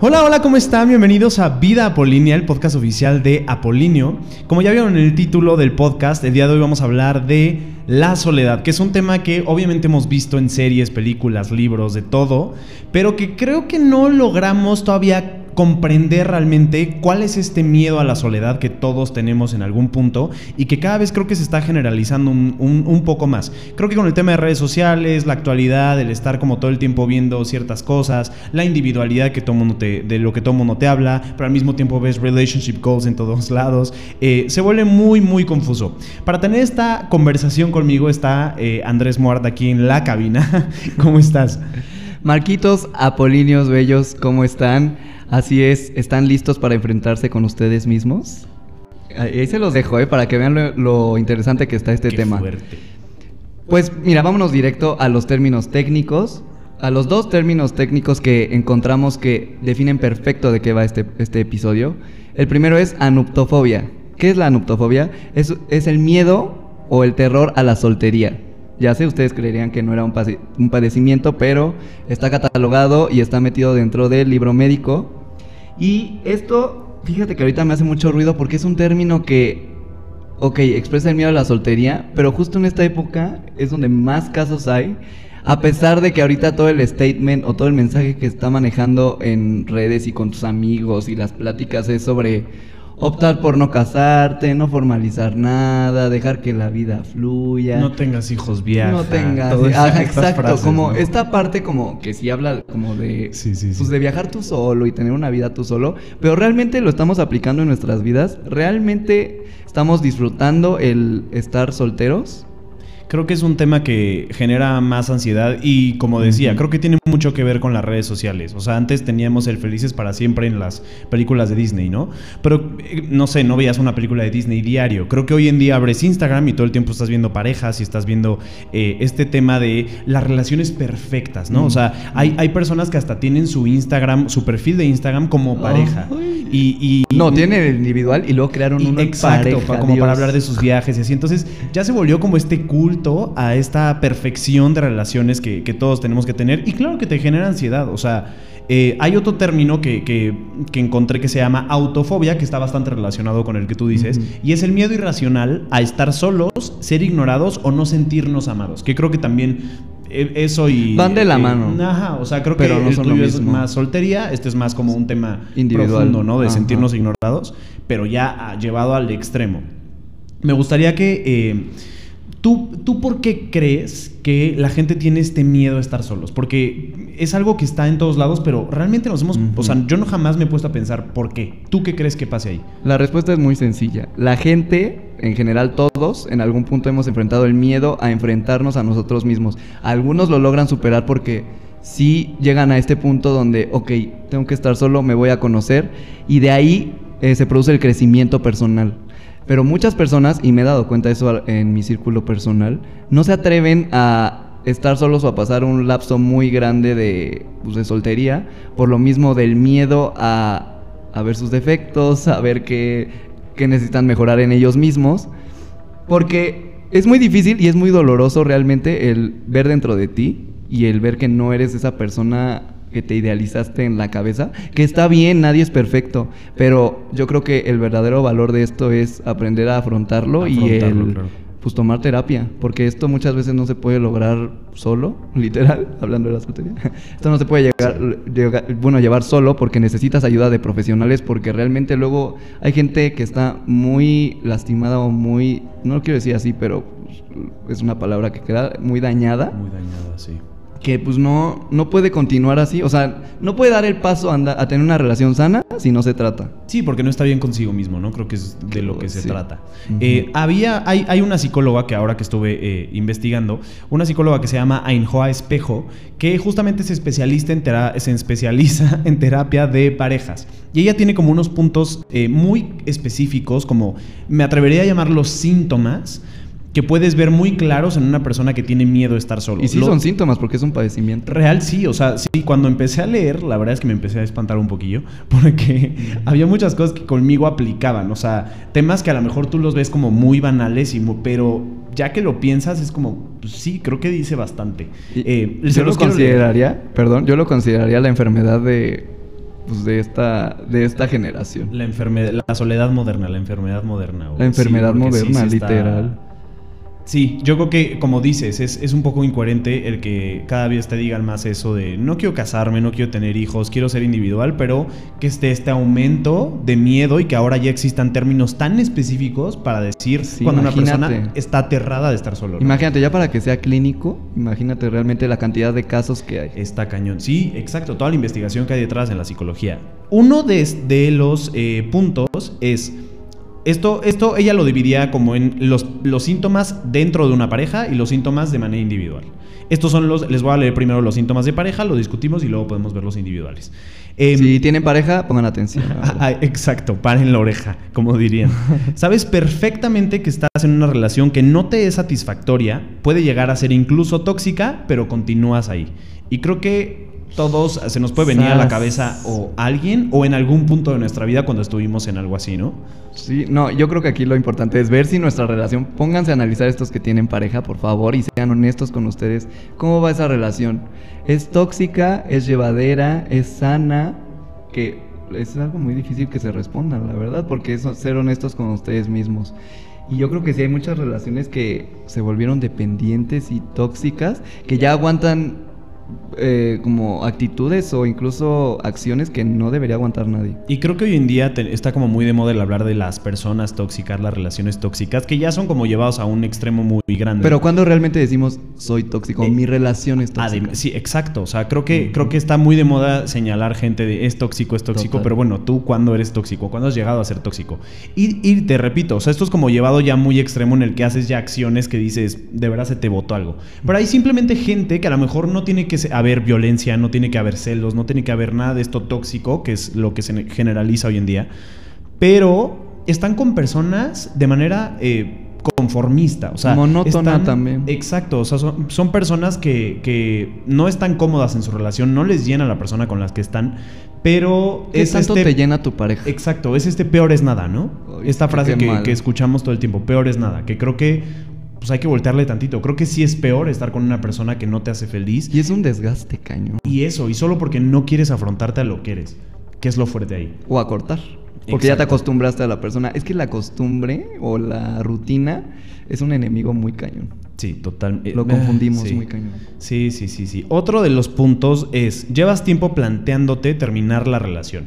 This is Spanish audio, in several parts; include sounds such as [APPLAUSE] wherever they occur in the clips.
Hola, hola, ¿cómo están? Bienvenidos a Vida Apolínea, el podcast oficial de Apolinio. Como ya vieron en el título del podcast, el día de hoy vamos a hablar de la soledad, que es un tema que obviamente hemos visto en series, películas, libros, de todo, pero que creo que no logramos todavía comprender realmente cuál es este miedo a la soledad que todos tenemos en algún punto y que cada vez creo que se está generalizando un, poco más. Creo que con el tema de redes sociales, la actualidad, el estar como todo el tiempo viendo ciertas cosas, la individualidad que todo mundo te, de lo que todo mundo te habla, pero al mismo tiempo ves relationship goals en todos lados, eh, se vuelve muy, muy confuso. Para tener esta conversación conmigo está eh, Andrés Muarda aquí en la cabina. [LAUGHS] ¿Cómo estás? Marquitos, Apolíneos Bellos, ¿cómo están? Así es, ¿están listos para enfrentarse con ustedes mismos? Ahí se los dejo, ¿eh? Para que vean lo, interesante que está este Qué tema. Fuerte. Pues mira, vámonos directo a los términos técnicos. A los dos términos técnicos que encontramos que definen perfecto de qué va este, este episodio. El primero es anuptofobia. ¿Qué es la anuptofobia? Es, es el miedo o el terror a la soltería. Ya sé, ustedes creerían que no era un, un, padecimiento, pero está catalogado y está metido dentro del libro médico. Y esto, fíjate que ahorita me hace mucho ruido porque es un término que, ok, expresa el miedo a la soltería, pero justo en esta época es donde más casos hay. A pesar de que ahorita todo el statement o todo el mensaje que está manejando en redes y con tus amigos y las pláticas es sobre optar por no casarte, no formalizar nada, dejar que la vida fluya. No tengas hijos viaja. No tengas. exacto, como esta parte como que sí habla como de pues de viajar tú solo y tener una vida tú solo, pero realmente lo estamos aplicando en nuestras vidas. Realmente estamos disfrutando el estar solteros. Creo que es un tema que genera más ansiedad y como decía, creo que tiene mucho que ver con las redes sociales. O sea, antes teníamos el felices para siempre en las películas de Disney, ¿no? Pero eh, no sé, no veías una película de Disney diario. Creo que hoy en día abres Instagram y todo el tiempo estás viendo parejas y estás viendo eh, este tema de las relaciones perfectas, ¿no? O sea, hay, hay personas que hasta tienen su Instagram, su perfil de Instagram como pareja. y, no, tienen el individual y luego crearon un Exacto, como para hablar de sus viajes y así. Entonces ya se volvió como este culto a esta perfección de relaciones que, que todos tenemos que tener. Y claro que te genera ansiedad. O sea, eh, hay otro término que, que, encontré que se llama autofobia, que está bastante relacionado con el que tú dices, y es el miedo irracional a estar solos, ser ignorados o no sentirnos amados. Que creo que también eh, eso y. Van de la eh, mano. Ajá, o sea, creo que no el tuyo es más soltería, este es más como un tema Individual. profundo, ¿no? De sentirnos ignorados, pero ya llevado al extremo. Me gustaría que. ¿Tú, ¿Tú por qué crees que la gente tiene este miedo a estar solos? Porque es algo que está en todos lados, pero realmente nos hemos... O sea, yo no jamás me he puesto a pensar por qué. ¿Tú qué crees que pase ahí? La respuesta es muy sencilla. La gente, en general todos, en algún punto hemos enfrentado el miedo a enfrentarnos a nosotros mismos. Algunos lo logran superar porque sí llegan a este punto donde, ok, tengo que estar solo, me voy a conocer, y de ahí eh, se produce el crecimiento personal. Pero muchas personas, y me he dado cuenta de eso en mi círculo personal, no se atreven a estar solos o a pasar un lapso muy grande de, pues, de soltería, por lo mismo del miedo a, a ver sus defectos, a ver qué, qué necesitan mejorar en ellos mismos, porque es muy difícil y es muy doloroso realmente el ver dentro de ti y el ver que no eres esa persona que te idealizaste en la cabeza, que está bien, nadie es perfecto, pero yo creo que el verdadero valor de esto es aprender a afrontarlo, y el, pues tomar terapia, porque esto muchas veces no se puede lograr solo, [LAUGHS] literal, hablando de la soltería. [LAUGHS] Esto no se puede llegar, bueno, llevar solo porque necesitas ayuda de profesionales, porque realmente luego hay gente que está muy lastimada o muy, no lo quiero decir así, pero es una palabra que queda muy dañada. Muy dañada, sí que pues no, no puede continuar así. O sea, no puede dar el paso a, a, tener una relación sana si no se trata. Sí, porque no está bien consigo mismo, ¿no? Creo que es de lo que se trata. Eh, había, hay, hay, una psicóloga que ahora que estuve eh, investigando, una psicóloga que se llama Ainhoa Espejo, que justamente se, especialista en se especializa [LAUGHS] en terapia de parejas. Y ella tiene como unos puntos eh, muy específicos, como me atrevería a llamar los síntomas que puedes ver muy claros en una persona que tiene miedo a estar solo. Y sí son síntomas porque es un padecimiento. Real sí, o sea, sí, cuando empecé a leer, la verdad es que me empecé a espantar un poquillo, [LAUGHS] porque había muchas cosas que conmigo aplicaban, o sea, temas que a lo mejor tú los ves como muy banales, y pero ya que lo piensas es como, pues sí, creo que dice bastante. Eh, yo lo consideraría, perdón, yo lo consideraría la enfermedad de pues, de esta de esta generación. La enfermedad, la soledad moderna, la enfermedad moderna. güey. La enfermedad Sí, porque sí moderna, está- literal. Sí, yo creo que, como dices, es, es un poco incoherente el que cada vez te digan más eso de no quiero casarme, no quiero tener hijos, quiero ser individual, pero que esté este aumento de miedo y que ahora ya existan términos tan específicos para decir Sí, cuando una persona está aterrada de estar solo. ¿no? Imagínate, ya para que sea clínico, imagínate realmente la cantidad de casos que hay. Está cañón. Sí, exacto. Toda la investigación que hay detrás en la psicología. Uno de, de los eh, puntos es. Esto, esto ella lo dividía como en los, los síntomas dentro de una pareja y los síntomas de manera individual. Estos son los. Les voy a leer primero los síntomas de pareja, lo discutimos y luego podemos ver los individuales. Em, Si tienen pareja, pongan atención. [LAUGHS] Exacto, paren la oreja, como dirían. [LAUGHS] Sabes perfectamente que estás en una relación que no te es satisfactoria, puede llegar a ser incluso tóxica, pero continúas ahí. Y creo que todos se nos puede venir a la cabeza o alguien o en algún punto de nuestra vida cuando estuvimos en algo así, ¿no? Sí, no, yo creo que aquí lo importante es ver si nuestra relación, pónganse a analizar estos que tienen pareja, por favor, y sean honestos con ustedes. ¿Cómo va esa relación? ¿Es tóxica? ¿Es llevadera? ¿Es sana? Que es algo muy difícil que se respondan, la verdad, porque es ser honestos con ustedes mismos. Y yo creo que sí hay muchas relaciones que se volvieron dependientes y tóxicas, que ya aguantan eh, como actitudes o incluso acciones que no debería aguantar nadie. Y creo que hoy en día te- está como muy de moda el hablar de las personas tóxicas, las relaciones tóxicas, que ya son como llevados a un extremo muy grande. Pero cuando realmente decimos soy tóxico, Eh, mi relación es tóxica. sí, exacto. O sea, creo que, creo que está muy de moda señalar gente de es tóxico, es tóxico, Total. pero bueno, tú cuándo eres tóxico, cuándo has llegado a ser tóxico. Y, y te repito, o sea, esto es como llevado ya muy extremo en el que haces ya acciones que dices, de verdad se te botó algo. Pero hay simplemente gente que a lo mejor no tiene que se- haber violencia, no tiene que haber celos, no tiene que haber nada de esto tóxico, que es lo que se generaliza hoy en día. Pero están con personas de manera eh, conformista. O sea, Monótona están- también. Exacto, o sea, son, son personas que, que no están cómodas en su relación, no les llena la persona con las que están, pero ¿Qué es tanto este... te llena tu pareja? Exacto, es este peor es nada, ¿no? Esta frase que, que escuchamos todo el tiempo, peor es nada, que creo que pues hay que voltearle tantito. Creo que sí es peor estar con una persona que no te hace feliz. Y es un desgaste, cañón. Y eso, y solo porque no quieres afrontarte a lo que eres. ¿Qué es lo fuerte ahí? O a cortar. Porque ya te acostumbraste a la persona. Es que la costumbre o la rutina es un enemigo muy cañón. Sí, total. eh, Lo confundimos sí. muy cañón. Sí, sí, sí, sí. Otro de los puntos es, llevas tiempo planteándote terminar la relación.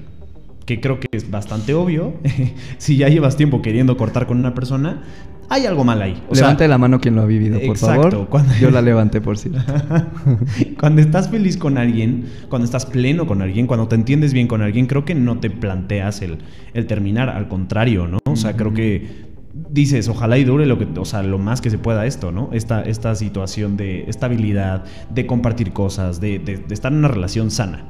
Que creo que es bastante obvio. [LAUGHS] si ya llevas tiempo queriendo cortar con una persona, hay algo mal ahí. O sea, Levante la mano quien lo ha vivido, por exacto, favor. cuando- Yo [LAUGHS] la levanté, por cierto. [LAUGHS] cuando estás feliz con alguien, cuando estás pleno con alguien, cuando te entiendes bien con alguien, creo que no te planteas el, el terminar, al contrario, ¿no? O sea, creo que dices, ojalá y dure lo que, o sea, lo más que se pueda esto, ¿no? Esta, esta situación de estabilidad, de compartir cosas, de, de- de estar en una relación sana.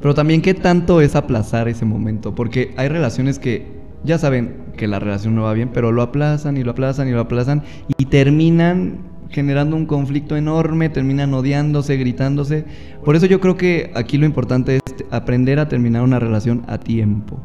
Pero también, ¿qué tanto es aplazar ese momento? Porque hay relaciones que ya saben que la relación no va bien, pero lo aplazan y lo aplazan y lo aplazan y terminan generando un conflicto enorme, terminan odiándose, gritándose. Por eso yo creo que aquí lo importante es aprender a terminar una relación a tiempo.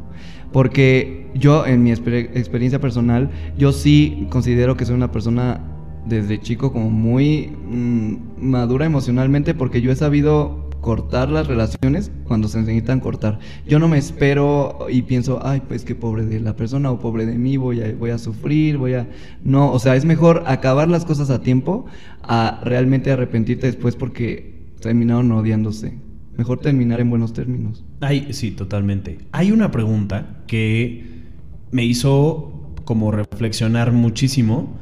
Porque yo, en mi exper- experiencia personal, yo sí considero que soy una persona desde chico como muy mm, madura emocionalmente porque yo he sabido cortar las relaciones cuando se necesitan cortar. Yo no me espero y pienso, ay, pues qué pobre de la persona o pobre de mí, voy a, voy a sufrir, voy a... No, o sea, es mejor acabar las cosas a tiempo a realmente arrepentirte después porque terminaron odiándose. Mejor terminar en buenos términos. Ay, sí, totalmente. Hay una pregunta que me hizo como reflexionar muchísimo,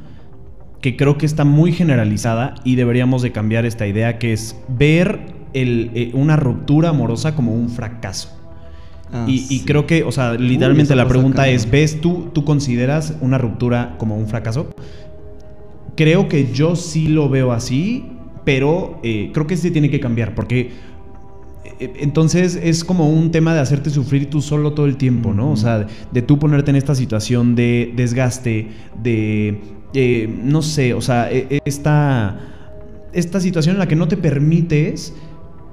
que creo que está muy generalizada y deberíamos de cambiar esta idea, que es ver el, eh, una ruptura amorosa como un fracaso. Ah, y, creo que, o sea, literalmente la pregunta es, ¿ves tú, tú consideras una ruptura como un fracaso? Creo que yo sí lo veo así, pero eh, creo que sí tiene que cambiar, porque eh, entonces es como un tema de hacerte sufrir tú solo todo el tiempo, ¿no? O sea, de, tú ponerte en esta situación de desgaste, de, eh, no sé, o sea, e- e- esta, esta situación en la que no te permites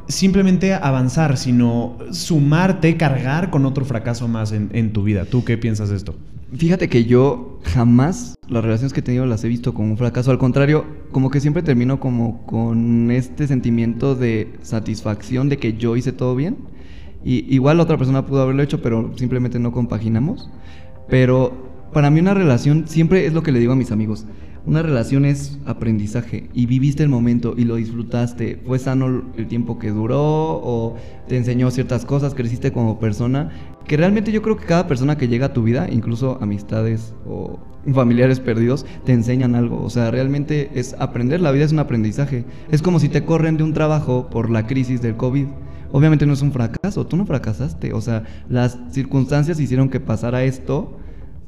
simplemente avanzar, sino sumarte, cargar con otro fracaso más en, en tu vida. ¿Tú qué piensas de esto? Fíjate que yo jamás las relaciones que he tenido las he visto como un fracaso. Al contrario, como que siempre termino como con este sentimiento de satisfacción de que yo hice todo bien. Y igual otra persona pudo haberlo hecho, pero simplemente no compaginamos. Pero para mí una relación siempre es lo que le digo a mis amigos. Una relación es aprendizaje y viviste el momento y lo disfrutaste. Fue sano el tiempo que duró o te enseñó ciertas cosas, creciste como persona. Que realmente yo creo que cada persona que llega a tu vida, incluso amistades o familiares perdidos, te enseñan algo. O sea, realmente es aprender. La vida es un aprendizaje. Es como si te corren de un trabajo por la crisis del COVID. Obviamente no es un fracaso, tú no fracasaste. O sea, las circunstancias hicieron que pasara esto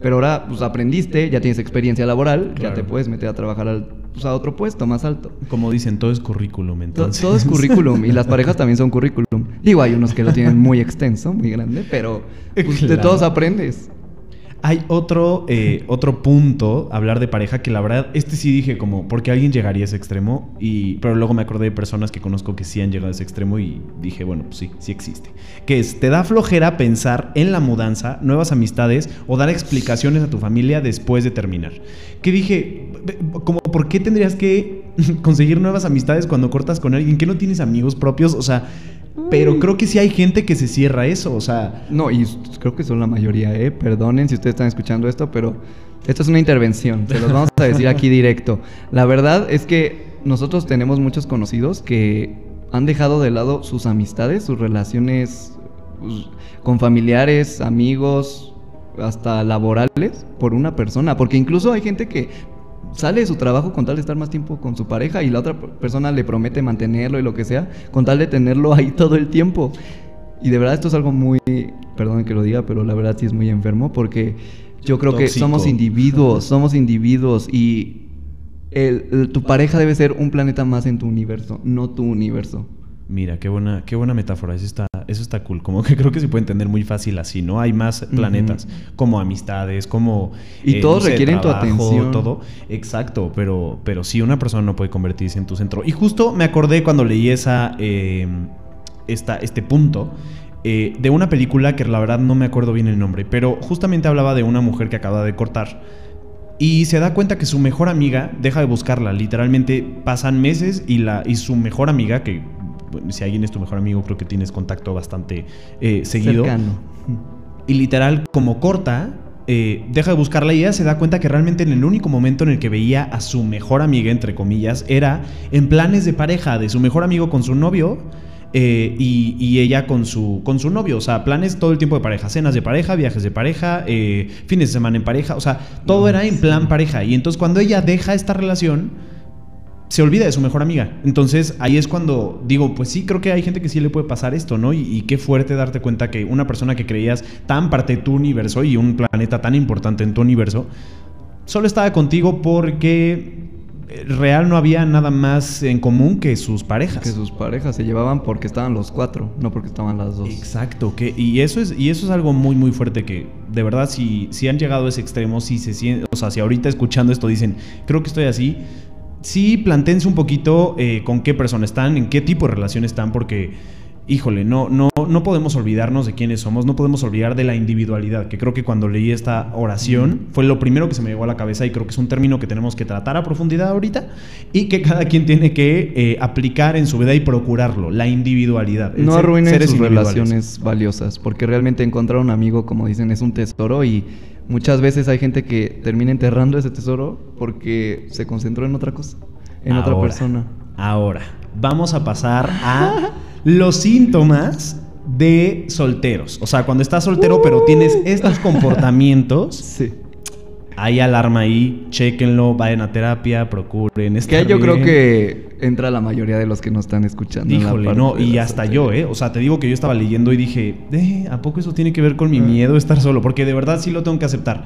pero ahora pues aprendiste, ya tienes experiencia laboral, ya te puedes meter a trabajar al, pues, a otro puesto más alto. Como dicen, todo es currículum, entonces. Todo, es currículum y las [LAUGHS] parejas también son currículum. Digo, hay unos que lo tienen muy extenso, muy grande, pero pues, de todos aprendes. Hay otro, eh, otro punto, hablar de pareja, que la verdad, este sí dije como, porque alguien llegaría a ese extremo, y, pero luego me acordé de personas que conozco que sí han llegado a ese extremo y dije, bueno, pues sí, sí existe. Que es, te da flojera pensar en la mudanza, nuevas amistades o dar explicaciones a tu familia después de terminar. Que dije, como, ¿por qué tendrías que [LAUGHS] conseguir nuevas amistades cuando cortas con alguien que no tienes amigos propios? O sea, pero creo que sí hay gente que se cierra eso, o sea... No, y creo que son la mayoría, ¿eh? Perdonen si ustedes están escuchando esto, pero esto es una intervención, se los vamos a decir aquí directo. La verdad es que nosotros tenemos muchos conocidos que han dejado de lado sus amistades, sus relaciones pues, con familiares, amigos, hasta laborales, por una persona. Porque incluso hay gente que sale de su trabajo con tal de estar más tiempo con su pareja y la otra persona le promete mantenerlo y lo que sea, con tal de tenerlo ahí [LAUGHS] todo el tiempo. Y de verdad esto es algo muy, perdón que lo diga, pero la verdad sí es muy enfermo porque yo creo que somos individuos, [LAUGHS] somos individuos y tu pareja debe ser un planeta más en tu universo, no tu universo. Mira, qué buena, qué buena metáfora. Eso está, eso está cool. Como que creo que se puede entender muy fácil así, ¿no? Hay más planetas, como amistades, como. Y eh, todos requieren tu atención. Todo. Exacto, pero, pero sí, una persona no puede convertirse en tu centro. Y justo me acordé cuando leí esa, esta, este punto. Eh, de una película que la verdad no me acuerdo bien el nombre, pero justamente hablaba de una mujer que acaba de cortar y se da cuenta que su mejor amiga deja de buscarla. Literalmente pasan meses y, la, y su mejor amiga, que si alguien es tu mejor amigo, creo que tienes contacto bastante eh, seguido. Y literal, como corta, eh, deja de buscarla y ella se da cuenta que realmente en el único momento en el que veía a su mejor amiga, entre comillas, era en planes de pareja, de su mejor amigo con su novio. Eh, y, ella con su, con su novio. O sea, planes todo el tiempo de pareja. Cenas de pareja, viajes de pareja, fines de semana en pareja. O sea, todo era en plan pareja. Y entonces cuando ella deja esta relación, se olvida de su mejor amiga. Entonces ahí es cuando digo, pues sí, creo que hay gente que sí le puede pasar esto, ¿no? Y, qué fuerte darte cuenta que una persona que creías tan parte de tu universo y un planeta tan importante en tu universo, solo estaba contigo porque eh, real no había nada más en común que sus parejas. Que sus parejas se llevaban porque estaban los cuatro, no porque estaban las dos. Exacto, que, y, eso es, y eso es algo muy, muy fuerte que de verdad si, si han llegado a ese extremo, si se sienten, o sea, si ahorita escuchando esto dicen, creo que estoy así, sí plantense un poquito eh, con qué persona están, en qué tipo de relación están, porque, híjole, no, no, no podemos olvidarnos de quiénes somos, no podemos olvidar de la individualidad, que creo que cuando leí esta oración fue lo primero que se me llegó a la cabeza y creo que es un término que tenemos que tratar a profundidad ahorita y que cada quien tiene que eh, aplicar en su vida y procurarlo, la individualidad. No arruinen sus relaciones valiosas, porque realmente encontrar un amigo, como dicen, es un tesoro y Muchas veces hay gente que termina enterrando ese tesoro porque se concentró en otra cosa, en otra persona. Ahora, vamos a pasar a [LAUGHS] los síntomas de solteros. O sea, cuando estás soltero pero tienes [LAUGHS] estos comportamientos, sí hay alarma ahí, chequenlo, vayan a terapia, procuren. Que yo creo que entra la mayoría de los que nos están escuchando. Híjole, no, y hasta yo, ¿eh? O sea, te digo que yo estaba leyendo y dije, eh, ¿a poco eso tiene que ver con mi miedo de estar solo? Porque de verdad sí lo tengo que aceptar.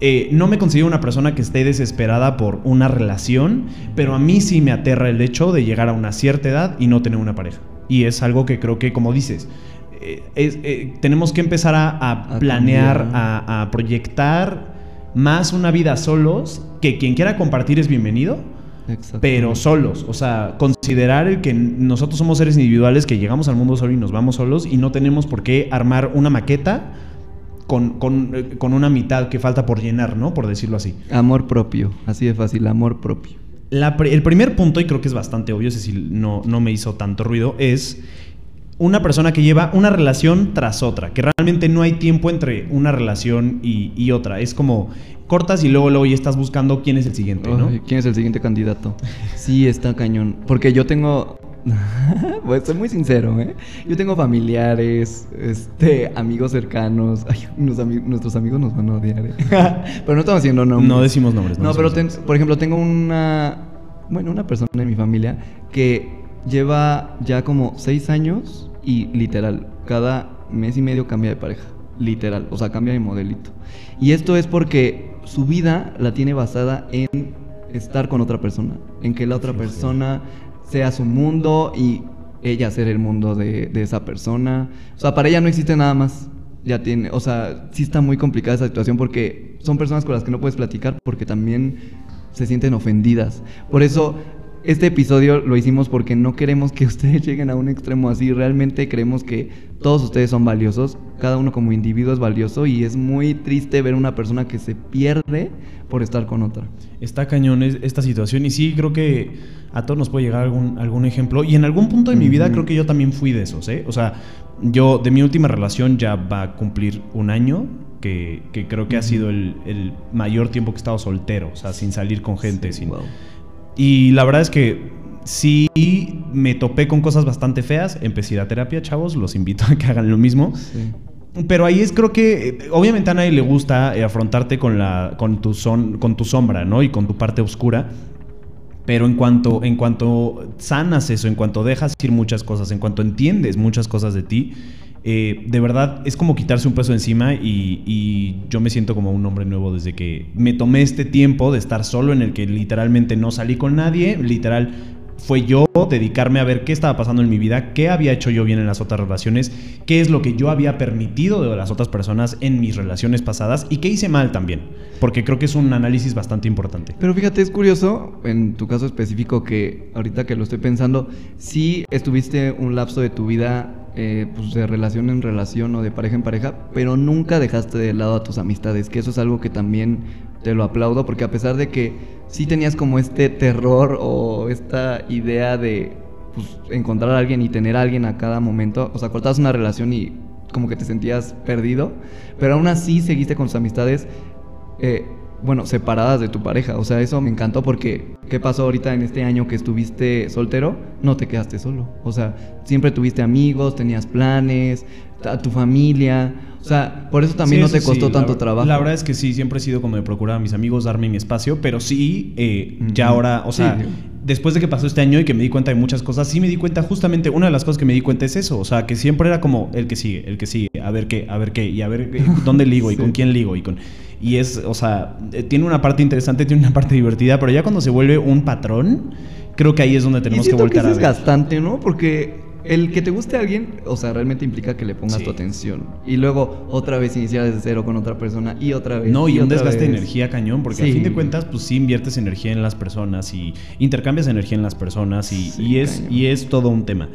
Eh, no me considero una persona que esté desesperada por una relación, pero a mí sí me aterra el hecho de llegar a una cierta edad y no tener una pareja. Y es algo que creo que, como dices, eh, eh, tenemos que empezar a, planear, a proyectar más una vida solos, que quien quiera compartir es bienvenido, pero solos. O sea, considerar el que nosotros somos seres individuales que llegamos al mundo solo y nos vamos solos y no tenemos por qué armar una maqueta con, con, con una mitad que falta por llenar, ¿no? Por decirlo así. Amor propio, así de fácil, amor propio. el primer punto, y creo que es bastante obvio, decir, no, no me hizo tanto ruido, es una persona que lleva una relación tras otra, que realmente no hay tiempo entre una relación y, y otra. Es como cortas y luego, luego ya estás buscando quién es el siguiente, ¿no? Ay, ¿Quién es el siguiente candidato? Sí, está cañón. Porque yo tengo. [LAUGHS] pues soy muy sincero, ¿eh? Yo tengo familiares, este, amigos cercanos. Ay, unos ami- nuestros amigos nos van a odiar, ¿eh? [LAUGHS] pero no estamos haciendo nombres. No decimos nombres. No, pero ten- por ejemplo, tengo una. Bueno, una persona en mi familia que lleva ya como seis años y literal, cada mes y medio cambia de pareja. Literal, o sea, cambia de modelito. Y esto es porque su vida la tiene basada en estar con otra persona, en que la otra persona sea su mundo y ella ser el mundo de, de esa persona. O sea, para ella no existe nada más. Ya tiene, o sea, sí está muy complicada esa situación porque son personas con las que no puedes platicar porque también se sienten ofendidas. Por eso este episodio lo hicimos porque no queremos que [LAUGHS] ustedes lleguen a un extremo así. Realmente creemos que todos ustedes son valiosos. Cada uno como individuo es valioso y es muy triste ver una persona que se pierde por estar con otra. Está cañón es- esta situación y sí, creo que a todos nos puede llegar algún, algún ejemplo. Y en algún punto de mi vida creo que yo también fui de esos, ¿eh? O sea, yo de mi última relación ya va a cumplir un año, que, que creo que ha sido el, el mayor tiempo que he estado soltero, o sea, sin salir con gente. Sí, sin... wow. Y la verdad es que sí me topé con cosas bastante feas. Empecé a ir a terapia, chavos, los invito a que hagan lo mismo. Sí. Pero ahí es creo que eh, obviamente a nadie le gusta eh, afrontarte con la con tu son, con tu sombra, ¿no? Y con tu parte oscura. Pero en cuanto en cuanto sanas eso, en cuanto dejas ir muchas cosas, en cuanto entiendes muchas cosas de ti, eh, de verdad es como quitarse un peso encima y, y yo me siento como un hombre nuevo desde que me tomé este tiempo de estar solo en el que literalmente no salí con nadie, literal fue yo dedicarme a ver qué estaba pasando en mi vida, qué había hecho yo bien en las otras relaciones, qué es lo que yo había permitido de las otras personas en mis relaciones pasadas y qué hice mal también, porque creo que es un análisis bastante importante. Pero fíjate, es curioso, en tu caso específico, que ahorita que lo estoy pensando, sí estuviste un lapso de tu vida eh, pues de relación en relación o de pareja en pareja, pero nunca dejaste de lado a tus amistades, que eso es algo que también te lo aplaudo, porque a pesar de que sí tenías como este terror o esta idea de pues, encontrar a alguien y tener a alguien a cada momento, o sea, cortabas una relación y como que te sentías perdido, pero aún así seguiste con tus amistades eh, bueno, separadas de tu pareja. O sea, eso me encantó porque ¿qué pasó ahorita en este año que estuviste soltero? No te quedaste solo. O sea, siempre tuviste amigos, tenías planes, a tu familia. O sea, por eso también Sí, no te costó sí, tanto la, trabajo. La verdad es que sí, siempre he sido como de procurar a mis amigos darme mi espacio, pero sí, eh, ya ahora, o sea, Sí. después de que pasó este año y que me di cuenta de muchas cosas, sí me di cuenta justamente, una de las cosas que me di cuenta es eso, o sea, que siempre era como el que sigue, el que sigue, a ver qué, a ver qué, y a ver eh, [LAUGHS] dónde ligo y con quién ligo y con... Y es, o sea, eh, tiene una parte interesante, tiene una parte divertida, pero ya cuando se vuelve un patrón, creo que ahí es donde Y tenemos que voltar que a es desgastante, ¿no? Porque el que te guste a alguien, o sea, realmente implica que le pongas Sí. tu atención. Y luego otra vez iniciar desde cero con otra persona y otra vez. No, y, un otra desgaste de energía cañón, porque a Sí. fin de cuentas, pues sí inviertes energía en las personas y intercambias energía en las personas y, Sí, y es, cañón. y es todo un tema.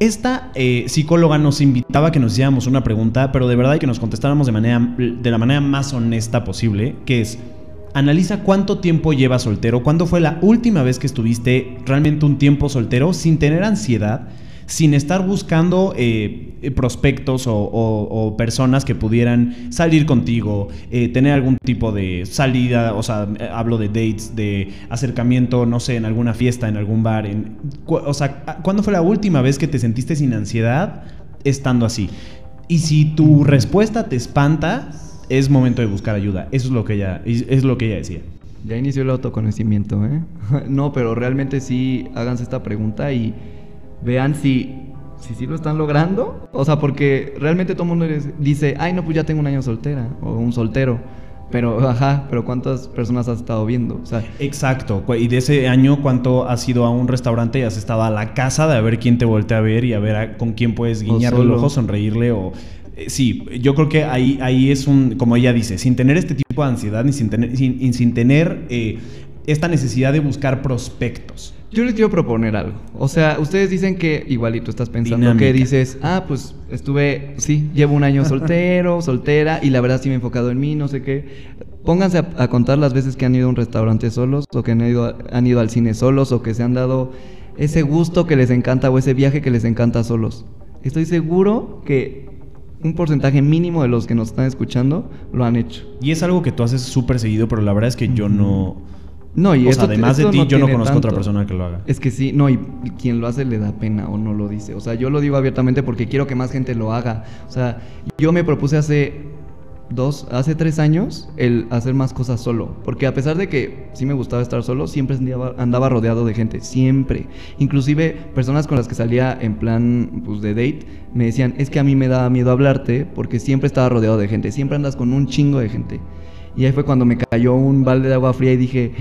Esta eh, psicóloga nos invitaba a que nos hiciéramos una pregunta, pero de verdad y que nos contestáramos de, manera, de la manera más honesta posible, que es, analiza cuánto tiempo llevas soltero, cuándo fue la última vez que estuviste realmente un tiempo soltero sin tener ansiedad, sin estar buscando eh, prospectos o, personas que pudieran salir contigo, eh, tener algún tipo de salida, o sea, eh, hablo de dates, de acercamiento, no sé, en alguna fiesta, en algún bar. en- o sea, ¿a- ¿cuándo fue la última vez que te sentiste sin ansiedad estando así? Y si tu respuesta te espanta, es momento de buscar ayuda. Eso es lo que ella, es lo que ella decía. Ya inició el autoconocimiento, ¿eh? [LAUGHS] no, pero realmente sí háganse esta pregunta y vean si, si sí lo están logrando. O sea, porque realmente todo el mundo dice, ay, no, pues ya tengo un año soltera o un soltero. Pero, ajá, pero ¿cuántas personas has estado viendo? O sea, Exacto. Y de ese año, ¿cuánto has ido a un restaurante y has estado a la casa de a ver quién te voltea a ver y a ver a- con quién puedes guiñarle el ojo, sonreírle o... eh, Sí, yo creo que ahí, ahí es un, como ella dice, sin tener este tipo de ansiedad ni sin tener, sin, y sin tener eh, esta necesidad de buscar prospectos. Yo les quiero proponer algo. O sea, ustedes dicen que igualito estás pensando Dinámica. que dices, ah, pues estuve, sí, llevo un año soltero, [LAUGHS] soltera, y la verdad sí me he enfocado en mí, no sé qué. Pónganse a, a contar las veces que han ido a un restaurante solos, o que han ido, han ido al cine solos, o que se han dado ese gusto que les encanta, o ese viaje que les encanta solos. Estoy seguro que un porcentaje mínimo de los que nos están escuchando lo han hecho. Y es algo que tú haces súper seguido, pero la verdad es que yo no... No, y o esto- sea, además de ti, no yo no conozco otra persona que lo haga. Es que sí, no, y quien lo hace le da pena o no lo dice. O sea, yo lo digo abiertamente porque quiero que más gente lo haga. O sea, yo me propuse hace dos, hace tres años el hacer más cosas solo. Porque a pesar de que sí me gustaba estar solo, siempre andaba, andaba rodeado de gente, siempre. Inclusive personas con las que salía en plan pues, de date me decían, es que a mí me daba miedo hablarte porque siempre estaba rodeado de gente, siempre andas con un chingo de gente. Y ahí fue cuando me cayó un balde de agua fría y dije,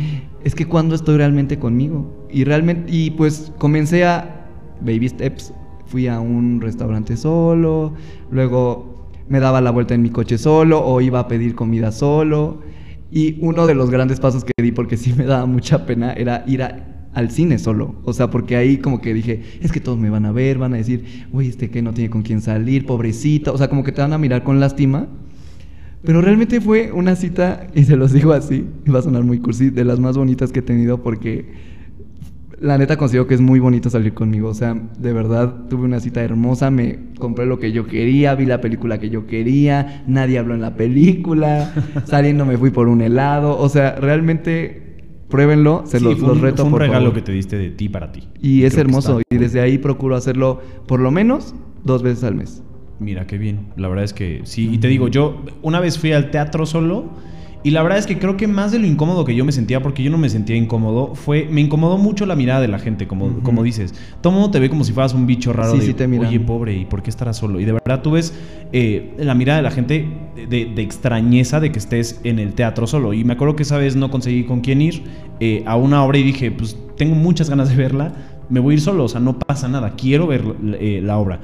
es que cuando estoy realmente conmigo. Y realmente, y pues comencé a baby steps. Fui a un restaurante solo, luego me daba la vuelta en mi coche solo o iba a pedir comida solo. Y uno de los grandes pasos que di, porque sí me daba mucha pena, era ir a- al cine solo. O sea, porque ahí como que dije, es que todos me van a ver, van a decir, uy, este que no tiene con quién salir, pobrecito. O sea, como que te van a mirar con lástima. Pero realmente fue una cita, y se los digo así, y va a sonar muy cursi, de las más bonitas que he tenido porque la neta considero que es muy bonito salir conmigo. O sea, de verdad tuve una cita hermosa, me compré lo que yo quería, vi la película que yo quería, nadie habló en la película, [LAUGHS] saliendo me fui por un helado. O sea, realmente pruébenlo, se Sí, los, fue los un, reto. fue un por regalo favor. que te diste de ti para ti. Y es hermoso, y desde ahí procuro hacerlo por lo menos dos veces al mes. Mira, qué bien. La verdad es que sí. Y te digo, yo una vez fui al teatro solo y la verdad es que creo que más de lo incómodo que yo me sentía, porque yo no me sentía incómodo, fue, me incomodó mucho la mirada de la gente, como, como dices. Todo mundo te ve como si fueras un bicho raro Sí, de, sí te oye, pobre, ¿y por qué estarás solo? Y de verdad tú ves eh, la mirada de la gente de, de extrañeza de que estés en el teatro solo. Y me acuerdo que esa vez no conseguí con quién ir eh, a una obra y dije, pues tengo muchas ganas de verla, me voy a ir solo, o sea, no pasa nada, quiero ver eh, la obra.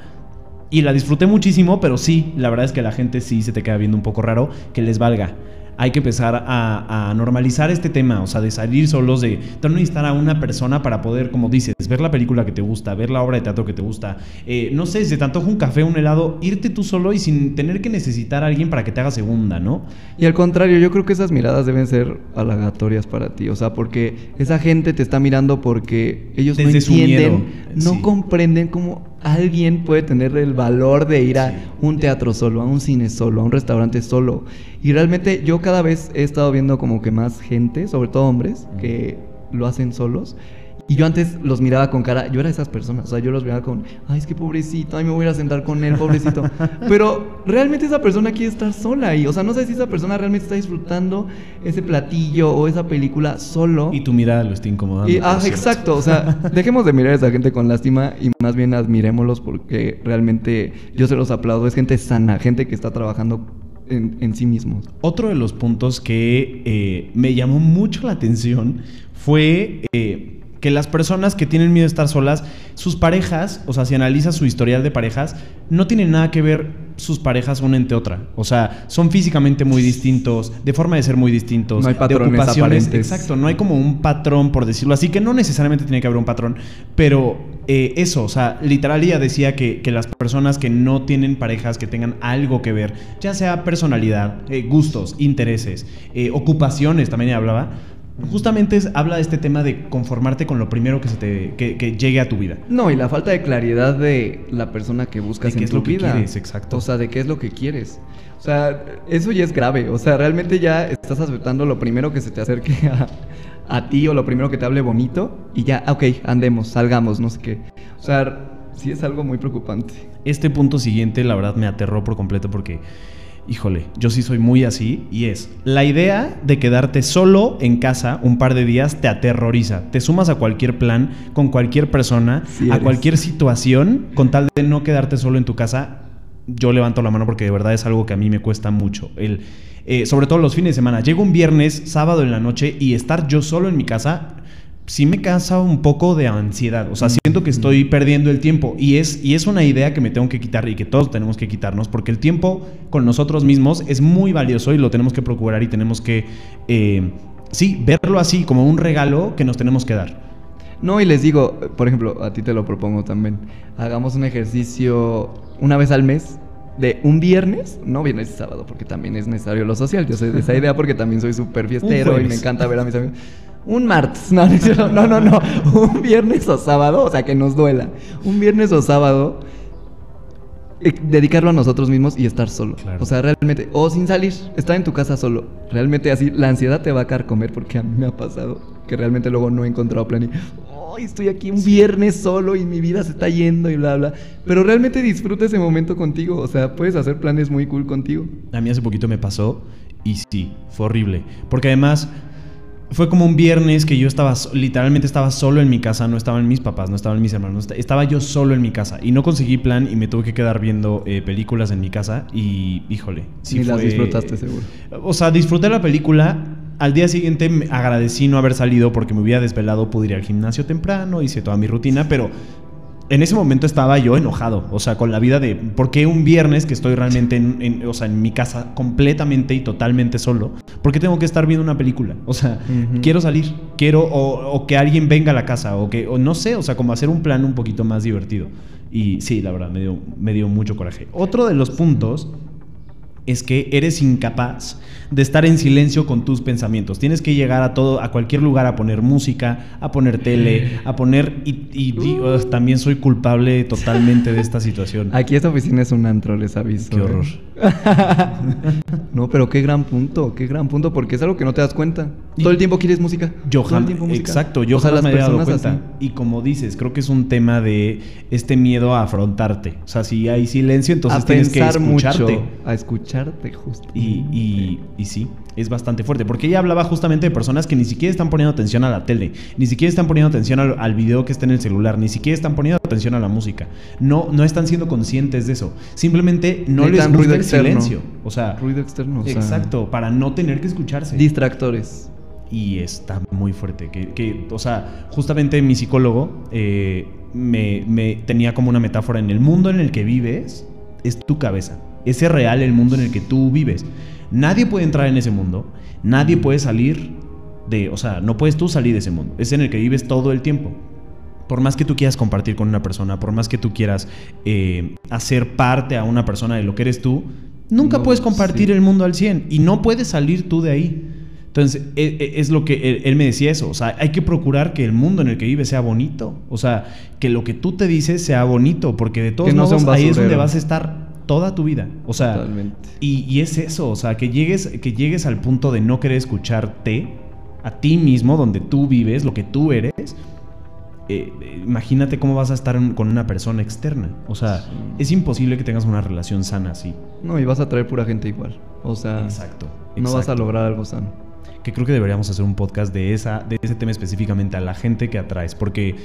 Y la disfruté muchísimo, pero sí, la verdad es que la gente sí se te queda viendo un poco raro que les valga. Hay que empezar a, a normalizar este tema, o sea, de salir solos, de no necesitar a una persona para poder, como dices, ver la película que te gusta, ver la obra de teatro que te gusta. Eh, no sé, si te antoja un café, un helado, irte tú solo y sin tener que necesitar a alguien para que te haga segunda, ¿no? Y al contrario, yo creo que esas miradas deben ser halagatorias para ti. O sea, porque esa gente te está mirando porque ellos Desde no su entienden, miedo, no sí. comprenden cómo alguien puede tener el valor de ir a un teatro solo, a un cine solo, a un restaurante solo. Y realmente yo cada vez he estado viendo como que más gente, sobre todo hombres, que lo hacen solos. Y yo antes los miraba con cara, yo era de esas personas, o sea, yo los miraba con, ay, es que pobrecito, ay, me voy a sentar con él, pobrecito. [LAUGHS] Pero realmente esa persona quiere estar sola y, o sea, no sé si esa persona realmente está disfrutando ese platillo o esa película solo. Y tu mirada lo está incomodando. Y- ah, exacto, o sea, [LAUGHS] dejemos de mirar a esa gente con lástima y más bien admirémoslos porque realmente yo se los aplaudo, es gente sana, gente que está trabajando en, en sí mismos. Otro de los puntos que eh, me llamó mucho la atención fue eh, que las personas que tienen miedo de estar solas, sus parejas, o sea, si analizas su historial de parejas, no tienen nada que ver sus parejas una entre otra. O sea, son físicamente muy distintos, de forma de ser muy distintos, No hay de ocupaciones. aparentes. Exacto, no hay como un patrón, por decirlo así, que no necesariamente tiene que haber un patrón, pero eh, eso, o sea, literal ella decía que, que las personas que no tienen parejas que tengan algo que ver, ya sea personalidad, eh, gustos, intereses, eh, ocupaciones, también ella hablaba, justamente es- habla de este tema de conformarte con lo primero que, se te, que, que llegue a tu vida. No, y la falta de claridad de la persona que buscas De qué en es tu lo que vida. quieres, exacto. O sea, de qué es lo que quieres. O sea, eso ya es grave. O sea, realmente ya estás aceptando lo primero que se te acerque [LAUGHS] a, a ti o lo primero que te hable bonito y ya, ah, ok, andemos, salgamos, no sé qué. O sea, sí es algo muy preocupante. Este punto siguiente, la verdad, me aterró por completo porque, híjole, yo sí soy muy así y es, la idea de quedarte solo en casa un par de días te aterroriza. Te sumas a cualquier plan, con cualquier persona, Sí a cualquier situación, con tal de no quedarte solo en tu casa. Yo levanto la mano porque de verdad es algo que a mí me cuesta mucho. El, eh, sobre todo los fines de semana. Llego un viernes, sábado en la noche y estar yo solo en mi casa sí me causa un poco de ansiedad. O sea, siento que estoy perdiendo el tiempo. Y es, y es una idea que me tengo que quitar y que todos tenemos que quitarnos, porque el tiempo con nosotros mismos es muy valioso y lo tenemos que procurar y tenemos que, eh, sí, verlo así como un regalo que nos tenemos que dar. No, y les digo, por ejemplo, a ti te lo propongo también. Hagamos un ejercicio una vez al mes de un viernes, no viernes y sábado, porque también es necesario lo social. Yo soy de esa idea porque también soy súper fiestero y me encanta ver a mis amigos. Un martes, [LAUGHS] no, no, no, no, no, un viernes o sábado, o sea, que nos duela. Un viernes o sábado eh, dedicarlo a nosotros mismos y estar solo. Claro. O sea, realmente, o sin salir, estar en tu casa solo. Realmente así, la ansiedad te va a carcomer porque a mí me ha pasado que realmente luego no he encontrado plan y, "Ay, estoy aquí un viernes solo y mi vida se está yendo y bla, bla. Pero realmente disfruta ese momento contigo. O sea, puedes hacer planes muy cool contigo. A mí hace poquito me pasó y sí, fue horrible. Porque además fue como un viernes que yo estaba, literalmente estaba solo en mi casa, no estaban mis papás, no estaban mis hermanos, est- estaba yo solo en mi casa y no conseguí plan y me tuve que quedar viendo eh, películas en mi casa y híjole, sí Ni las disfrutaste, seguro. O sea, disfruté la película. Al día siguiente me agradecí no haber salido porque me hubiera desvelado, pude ir al gimnasio temprano, hice toda mi rutina, pero en ese momento estaba yo enojado, o sea, con la vida de por qué un viernes que estoy realmente en, en- o sea, en mi casa completamente y totalmente solo, ¿por qué tengo que estar viendo una película? O sea, quiero salir, quiero o, o que alguien venga a la casa o que o no sé, o sea, como hacer un plan un poquito más divertido. Y sí, la verdad, me dio, me dio mucho coraje. Otro de los puntos es que eres incapaz de estar en silencio con tus pensamientos. Tienes que llegar a todo, a cualquier lugar a poner música, a poner tele, a poner y, y Uh. ugh, también soy culpable totalmente de esta situación. Aquí esta oficina es un antro, les aviso. Qué ¿eh? horror. [LAUGHS] no, pero qué gran punto, qué gran punto, porque es algo que no te das cuenta. Todo el tiempo quieres música. Yo todo el jamás, tiempo música. exacto, yo O sea, jamás me había dado cuenta. así. Y como dices, creo que es un tema de este miedo a afrontarte. O sea, si hay silencio, entonces a tienes que escucharte. mucho, a escucharte justo. Y, y- y sí, es bastante fuerte. Porque ella hablaba justamente de personas que ni siquiera están poniendo atención a la tele, ni siquiera están poniendo atención al, al video que está en el celular, ni siquiera están poniendo atención a la música. No, no están siendo conscientes de eso. Simplemente no les gusta ruido el externo. silencio. O sea, ruido externo. o sea, exacto, para no tener que escucharse. Distractores. Y está muy fuerte. Que, que, o sea, justamente mi psicólogo eh, me, me tenía como una metáfora en el mundo en el que vives, es tu cabeza. Ese real el mundo en el que tú vives. Nadie puede entrar en ese mundo, nadie puede salir de, o sea, no puedes tú salir de ese mundo. Es en el que vives todo el tiempo. Por más que tú quieras compartir con una persona, por más que tú quieras eh, hacer parte a una persona de lo que eres tú, nunca No, puedes compartir sí. el mundo al 100 y no puedes salir tú de ahí. Entonces, e- e- es lo que él, él me decía eso. O sea, hay que procurar que el mundo en el que vives sea bonito. O sea, que lo que tú te dices sea bonito, porque de todos no modos ahí es donde vas a estar toda tu vida. O sea, Totalmente. y, y es eso, o sea, que llegues, que llegues al punto de no querer escucharte a ti mismo, donde tú vives, lo que tú eres. eh, imagínate cómo vas a estar con una persona externa. O sea, Sí. es imposible que tengas una relación sana así. No, y vas a traer pura gente igual. O sea, Exacto. no vas a exacto. lograr algo sano. Que creo que deberíamos hacer un podcast de, esa, de ese tema específicamente a la gente que atraes, porque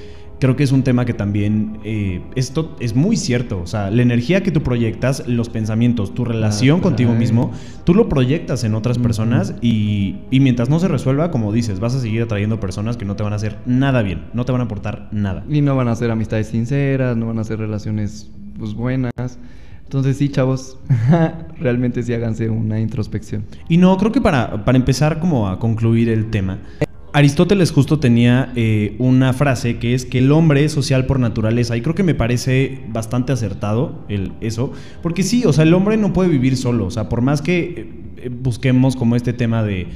creo que es un tema que también, eh, esto es muy cierto, o sea, la energía que tú proyectas, los pensamientos, tu relación contigo mismo, tú lo proyectas en otras personas y, y mientras no se resuelva, como dices, vas a seguir atrayendo personas que no te van a hacer nada bien, no te van a aportar nada. Y no van a ser amistades sinceras, no van a ser relaciones pues buenas. Entonces sí, chavos, [LAUGHS] realmente sí háganse una introspección. Y no, creo que para, para empezar como a concluir el tema, Aristóteles justo tenía eh, una frase que es que el hombre es social por naturaleza y creo que me parece bastante acertado el, eso, porque sí, o sea, el hombre no puede vivir solo, o sea, por más que eh, busquemos como este tema de...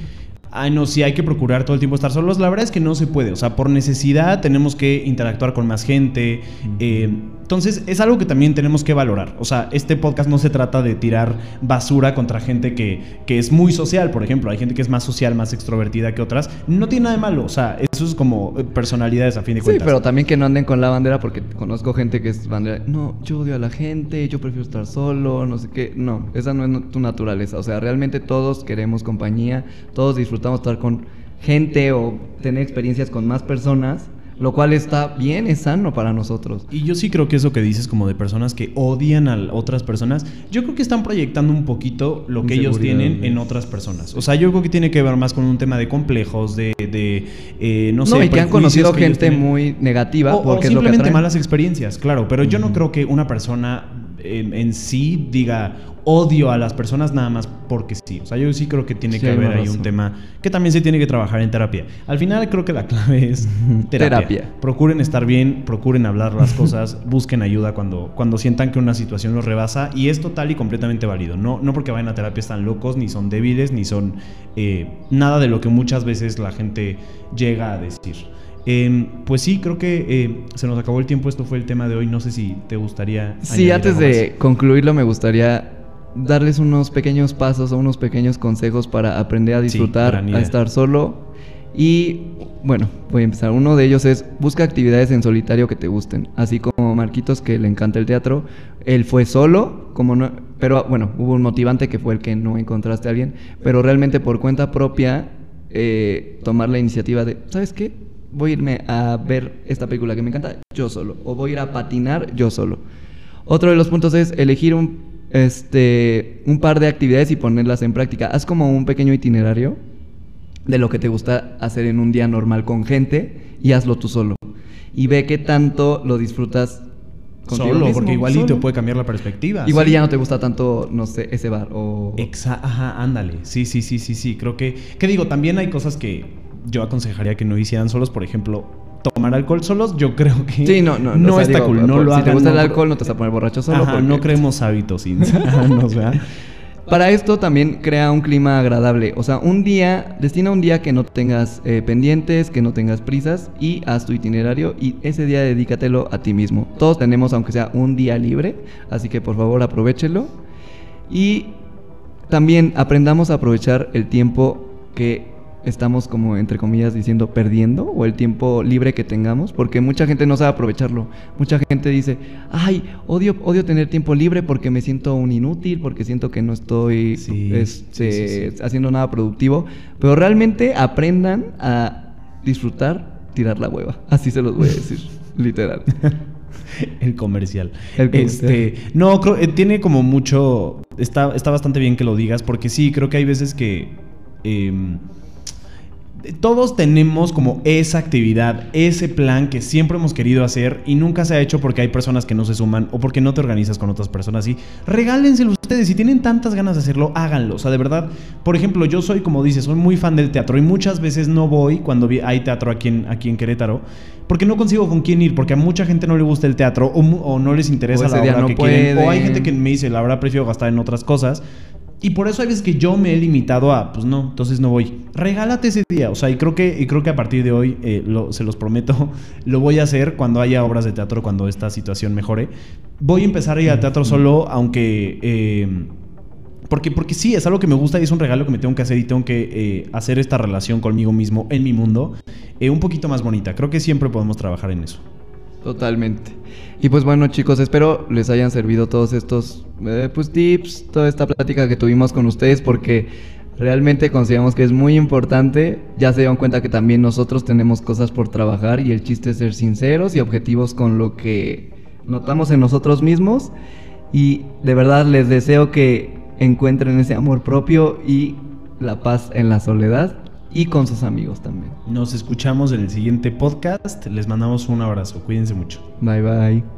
Ay, no, sí, hay que procurar todo el tiempo estar solos. La verdad es que no se puede. O sea, por necesidad tenemos que interactuar con más gente. eh, entonces, es algo que también tenemos que valorar. O sea, este podcast no se trata de tirar basura contra gente que, que es muy social, por ejemplo. Hay gente que es más social, más extrovertida que otras. No tiene nada de malo. O sea, eso es como eh, personalidades a fin de Sí, cuentas. pero también que no anden con la bandera porque conozco gente que es bandera. No, yo odio a la gente, yo prefiero estar solo, no sé qué. No, esa no es tu naturaleza. O sea, realmente todos queremos compañía, todos disfrutamos estar con gente o tener experiencias con más personas, lo cual está bien, es sano para nosotros. Y yo sí creo que eso que dices como de personas que odian a otras personas, yo creo que están proyectando un poquito lo que ellos tienen en otras personas. O sea, yo creo que tiene que ver más con un tema de complejos, de, de, eh, no No, sé, y que han conocido que gente muy negativa O, o porque es lo que simplemente malas experiencias, claro. Pero yo no creo que una persona en sí diga odio a las personas nada más porque sí. O sea, yo sí creo que tiene Sí, que haber ahí un tema que también se tiene que trabajar en terapia. Al final creo que la clave es [LAUGHS] terapia. Terapia. Procuren estar bien, procuren hablar las cosas, [LAUGHS] busquen ayuda cuando, cuando sientan que una situación los rebasa y es total y completamente válido. No, no porque vayan a terapia están locos, ni son débiles, ni son eh, nada de lo que muchas veces la gente llega a decir. Em, pues sí, creo que eh, se nos acabó el tiempo. Esto fue el tema de hoy. No sé si te gustaría. Sí, antes de concluirlo me gustaría darles unos pequeños pasos o unos pequeños consejos para aprender a disfrutar, a estar solo. Y bueno, voy a empezar. Uno de ellos es busca actividades en solitario que te gusten. Así como Marquitos que le encanta el teatro, él fue solo, como no, pero bueno, hubo un motivante que fue el que no encontraste a alguien, pero realmente por cuenta propia eh, tomar la iniciativa de, ¿sabes qué? Voy a irme a ver esta película que me encanta yo solo, o voy a ir a patinar yo solo. Otro de los puntos es elegir un, este, un par de actividades y ponerlas en práctica. Haz como un pequeño itinerario de lo que te gusta hacer en un día normal con gente y hazlo tú solo. Y ve qué tanto lo disfrutas Solo, mismo, porque igual y te solo. puede cambiar la perspectiva. Igual sí. y ya no te gusta tanto, no sé, ese bar o... Exa ajá, ándale. Sí, sí, sí, sí, sí. Creo que. ¿Qué digo? También hay cosas que yo aconsejaría que no hicieran solos. Por ejemplo, tomar alcohol solos. Yo creo que. Sí, no, no. No o sea, está digo, cool. No por- lo Si te hagan, gusta el alcohol, no te vas a poner borracho solo. Ajá, porque- no creemos [LAUGHS] hábitos insanos, ¿verdad? Para esto también crea un clima agradable. O sea, un día, destina un día que no tengas eh, pendientes, que no tengas prisas y haz tu itinerario y ese día dedícatelo a ti mismo. Todos tenemos, aunque sea un día libre, así que por favor aprovechelo. Y también aprendamos a aprovechar el tiempo que estamos como entre comillas diciendo perdiendo o el tiempo libre que tengamos porque mucha gente no sabe aprovecharlo mucha gente dice ay odio odio tener tiempo libre porque me siento un inútil porque siento que no estoy Sí, este, sí, sí, sí. haciendo nada productivo pero realmente aprendan a disfrutar tirar la hueva [LAUGHS] así se los voy a decir [LAUGHS] literal El comercial. El comercial. Este, no, creo, eh, tiene como mucho. Está, está bastante bien que lo digas, porque sí, creo que hay veces que. em, todos tenemos como esa actividad, ese plan que siempre hemos querido hacer y nunca se ha hecho porque hay personas que no se suman o porque no te organizas con otras personas. Y regálenselo ustedes. Si tienen tantas ganas de hacerlo, háganlo. O sea, de verdad, por ejemplo, yo soy, como dices, soy muy fan del teatro y muchas veces no voy cuando hay teatro aquí en, aquí en Querétaro porque no consigo con quién ir, porque a mucha gente no le gusta el teatro o, no les interesa la obra no que quieren. O hay gente que me dice, la verdad prefiero gastar en otras cosas. Y por eso hay veces que yo me he limitado a, pues no, entonces no voy. Regálate ese día. O sea, y creo que, y creo que a partir de hoy, eh, lo- se los prometo, [LAUGHS] lo voy a hacer cuando haya obras de teatro, cuando esta situación mejore. Voy a empezar a ir al teatro solo, aunque... eh, porque, porque sí, es algo que me gusta y es un regalo que me tengo que hacer y tengo que eh, hacer esta relación conmigo mismo, en mi mundo, eh, un poquito más bonita. Creo que siempre podemos trabajar en eso. Totalmente. Y pues bueno chicos, espero les hayan servido todos estos eh, pues tips, toda esta plática que tuvimos con ustedes porque realmente consideramos que es muy importante. Ya se dieron cuenta que también nosotros tenemos cosas por trabajar y el chiste es ser sinceros y objetivos con lo que notamos en nosotros mismos. Y de verdad les deseo que encuentren ese amor propio y la paz en la soledad y con sus amigos también. Nos escuchamos en el siguiente podcast. Les mandamos un abrazo. Cuídense mucho. Bye bye.